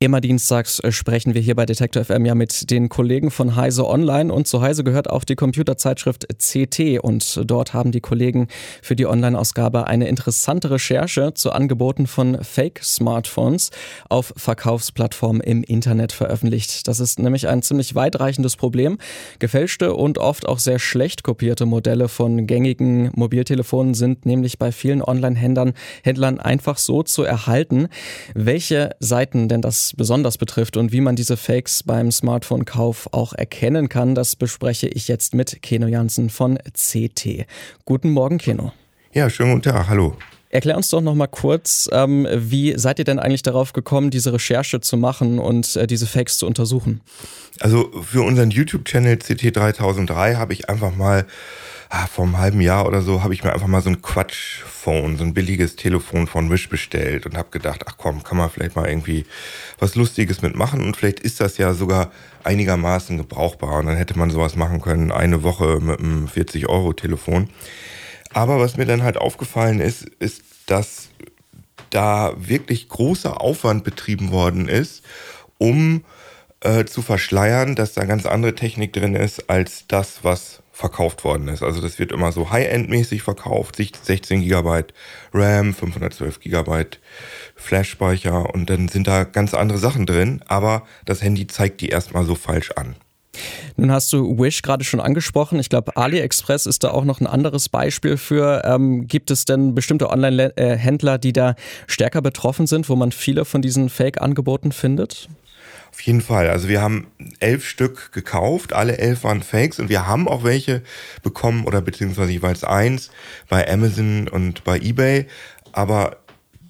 Immer dienstags äh, sprechen wir hier bei Detektor FM ja mit den Kollegen von Heise Online und zu Heise gehört auch die Computerzeitschrift CT und dort haben die Kollegen für die Online-Ausgabe eine interessante Recherche zu Angeboten von Fake-Smartphones auf Verkaufsplattformen im Internet veröffentlicht. Das ist nämlich ein ziemlich weitreichendes Problem. Gefälschte und oft auch sehr schlecht kopierte Modelle von gängigen Mobiltelefonen sind nämlich bei vielen Online-Händlern Händlern einfach so zu erhalten. Welche Seiten denn das besonders betrifft und wie man diese Fakes beim Smartphone-Kauf auch erkennen kann, das bespreche ich jetzt mit Keno Jansen von CT. Guten Morgen, Keno. Ja, schönen guten Tag, hallo. Erklär uns doch noch mal kurz, ähm, wie seid ihr denn eigentlich darauf gekommen, diese Recherche zu machen und äh, diese Fakes zu untersuchen? Also für unseren YouTube-Channel CT3003 habe ich einfach mal ah, vor einem halben Jahr oder so habe ich mir einfach mal so ein Quatschphone, so ein billiges Telefon von Wish bestellt und habe gedacht, ach komm, kann man vielleicht mal irgendwie was Lustiges mitmachen und vielleicht ist das ja sogar einigermaßen gebrauchbar und dann hätte man sowas machen können, eine Woche mit einem 40-Euro-Telefon. Aber was mir dann halt aufgefallen ist, ist, dass da wirklich großer Aufwand betrieben worden ist, um äh, zu verschleiern, dass da ganz andere Technik drin ist als das, was verkauft worden ist. Also das wird immer so High-End-mäßig verkauft, 16 GB RAM, 512 GB Flash-Speicher und dann sind da ganz andere Sachen drin, aber das Handy zeigt die erstmal so falsch an. Nun hast du Wish gerade schon angesprochen. Ich glaube, AliExpress ist da auch noch ein anderes Beispiel für. Ähm, gibt es denn bestimmte Online-Händler, die da stärker betroffen sind, wo man viele von diesen Fake-Angeboten findet? Auf jeden Fall. Also wir haben elf Stück gekauft, alle elf waren Fakes und wir haben auch welche bekommen oder beziehungsweise jeweils eins bei Amazon und bei eBay. Aber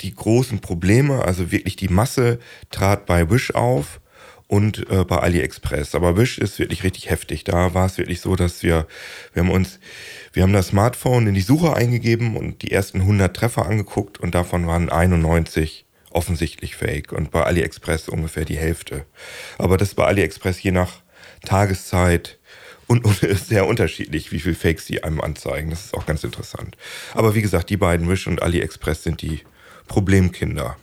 die großen Probleme, also wirklich die Masse, trat bei Wish auf und äh, bei AliExpress. Aber Wish ist wirklich richtig heftig. Da war es wirklich so, dass wir, wir haben uns, wir haben das Smartphone in die Suche eingegeben und die ersten 100 Treffer angeguckt und davon waren 91 offensichtlich fake und bei AliExpress ungefähr die Hälfte. Aber das ist bei AliExpress je nach Tageszeit und, und ist sehr unterschiedlich, wie viel Fakes die einem anzeigen. Das ist auch ganz interessant. Aber wie gesagt, die beiden Wish und AliExpress sind die Problemkinder.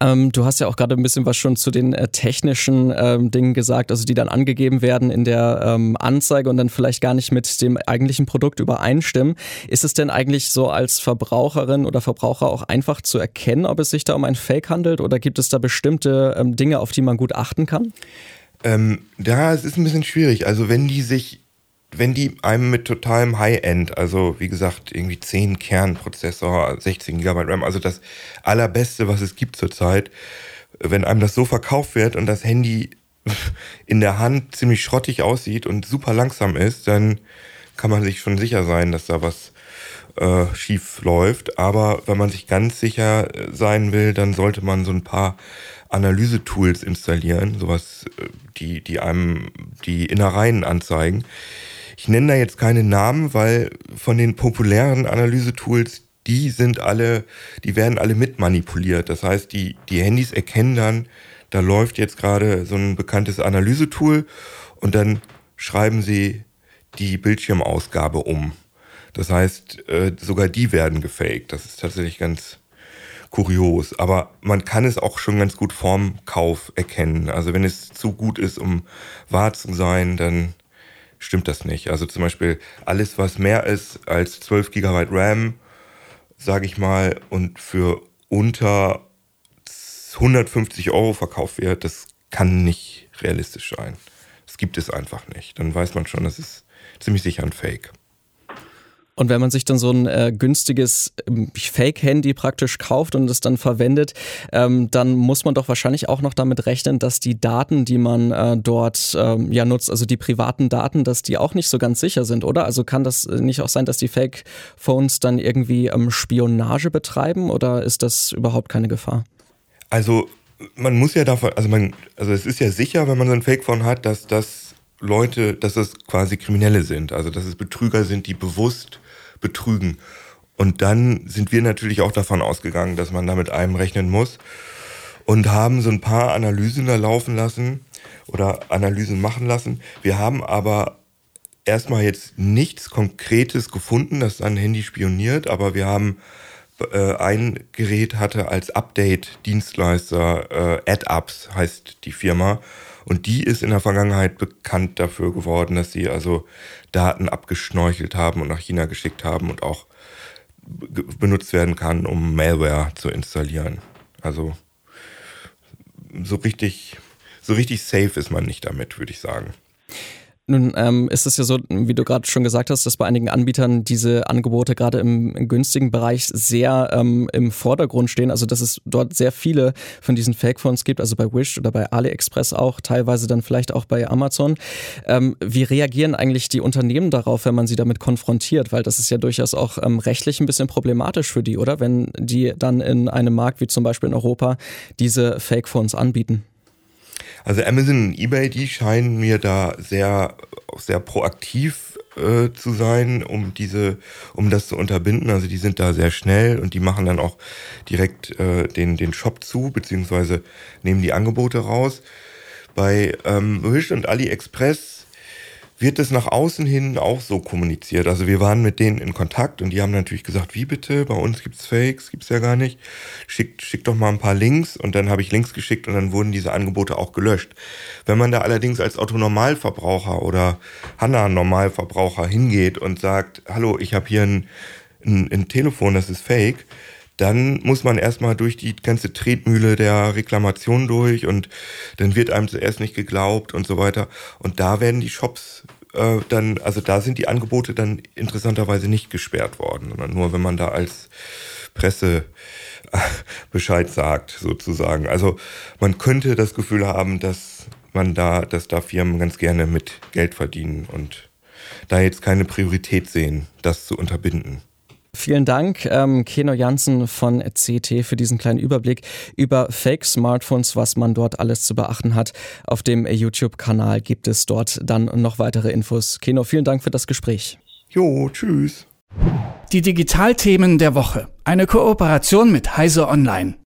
Ähm, du hast ja auch gerade ein bisschen was schon zu den äh, technischen ähm, Dingen gesagt, also die dann angegeben werden in der ähm, Anzeige und dann vielleicht gar nicht mit dem eigentlichen Produkt übereinstimmen. Ist es denn eigentlich so als Verbraucherin oder Verbraucher auch einfach zu erkennen, ob es sich da um ein Fake handelt oder gibt es da bestimmte ähm, Dinge, auf die man gut achten kann? Ähm, ja, es ist ein bisschen schwierig. Also wenn die sich wenn die einem mit totalem High-End, also wie gesagt, irgendwie 10 Kernprozessor, 16 GB RAM, also das allerbeste, was es gibt zurzeit, wenn einem das so verkauft wird und das Handy in der Hand ziemlich schrottig aussieht und super langsam ist, dann kann man sich schon sicher sein, dass da was äh, schief läuft. Aber wenn man sich ganz sicher sein will, dann sollte man so ein paar Analyse-Tools installieren, sowas, äh, die, die einem die Innereien anzeigen. Ich nenne da jetzt keine Namen, weil von den populären Analysetools, die sind alle, die werden alle mitmanipuliert. Das heißt, die, die Handys erkennen dann, da läuft jetzt gerade so ein bekanntes Analysetool und dann schreiben sie die Bildschirmausgabe um. Das heißt, äh, sogar die werden gefaked. Das ist tatsächlich ganz kurios. Aber man kann es auch schon ganz gut vorm Kauf erkennen. Also wenn es zu gut ist, um wahr zu sein, dann stimmt das nicht. Also zum Beispiel alles, was mehr ist als 12 GB RAM, sage ich mal, und für unter 150 Euro verkauft wird, das kann nicht realistisch sein. Das gibt es einfach nicht. Dann weiß man schon, das ist ziemlich sicher ein Fake. Und wenn man sich dann so ein äh, günstiges ähm, Fake-Handy praktisch kauft und es dann verwendet, ähm, dann muss man doch wahrscheinlich auch noch damit rechnen, dass die Daten, die man äh, dort ähm, ja nutzt, also die privaten Daten, dass die auch nicht so ganz sicher sind, oder? Also kann das nicht auch sein, dass die Fake-Phones dann irgendwie ähm, Spionage betreiben oder ist das überhaupt keine Gefahr? Also man muss ja davon, also man, also es ist ja sicher, wenn man so ein Fake-Phone hat, dass das Leute, dass das quasi Kriminelle sind, also dass es Betrüger sind, die bewusst betrügen. Und dann sind wir natürlich auch davon ausgegangen, dass man da mit einem rechnen muss und haben so ein paar Analysen da laufen lassen oder Analysen machen lassen. Wir haben aber erstmal jetzt nichts Konkretes gefunden, dass ein Handy spioniert, aber wir haben äh, ein Gerät hatte als Update-Dienstleister, äh, AdUps heißt die Firma. Und die ist in der Vergangenheit bekannt dafür geworden, dass sie also Daten abgeschnorchelt haben und nach China geschickt haben und auch benutzt werden kann, um Malware zu installieren. Also so richtig, so richtig safe ist man nicht damit, würde ich sagen. Nun ähm, ist es ja so, wie du gerade schon gesagt hast, dass bei einigen Anbietern diese Angebote gerade im, im günstigen Bereich sehr ähm, im Vordergrund stehen. Also dass es dort sehr viele von diesen Fake-Phones gibt, also bei Wish oder bei AliExpress auch, teilweise dann vielleicht auch bei Amazon. Ähm, wie reagieren eigentlich die Unternehmen darauf, wenn man sie damit konfrontiert? Weil das ist ja durchaus auch ähm, rechtlich ein bisschen problematisch für die, oder? Wenn die dann in einem Markt wie zum Beispiel in Europa diese Fake-Phones anbieten. Also Amazon und eBay, die scheinen mir da sehr, sehr proaktiv äh, zu sein, um diese, um das zu unterbinden. Also die sind da sehr schnell und die machen dann auch direkt äh, den, den Shop zu, beziehungsweise nehmen die Angebote raus. Bei ähm, Wish und AliExpress wird es nach außen hin auch so kommuniziert. Also wir waren mit denen in Kontakt und die haben natürlich gesagt, wie bitte, bei uns gibt's Fakes, gibt's ja gar nicht. Schickt, schickt doch mal ein paar Links und dann habe ich Links geschickt und dann wurden diese Angebote auch gelöscht. Wenn man da allerdings als Autonormalverbraucher oder Hanna-Normalverbraucher hingeht und sagt, hallo, ich habe hier ein, ein, ein Telefon, das ist fake, dann muss man erstmal durch die ganze Tretmühle der Reklamation durch und dann wird einem zuerst nicht geglaubt und so weiter. Und da werden die Shops äh, dann, also da sind die Angebote dann interessanterweise nicht gesperrt worden, sondern nur wenn man da als Presse äh, Bescheid sagt, sozusagen. Also man könnte das Gefühl haben, dass man da, dass da Firmen ganz gerne mit Geld verdienen und da jetzt keine Priorität sehen, das zu unterbinden. Vielen Dank, ähm, Keno Jansen von CT, für diesen kleinen Überblick über Fake-Smartphones, was man dort alles zu beachten hat. Auf dem YouTube-Kanal gibt es dort dann noch weitere Infos. Keno, vielen Dank für das Gespräch. Jo, tschüss. Die Digitalthemen der Woche. Eine Kooperation mit Heise Online.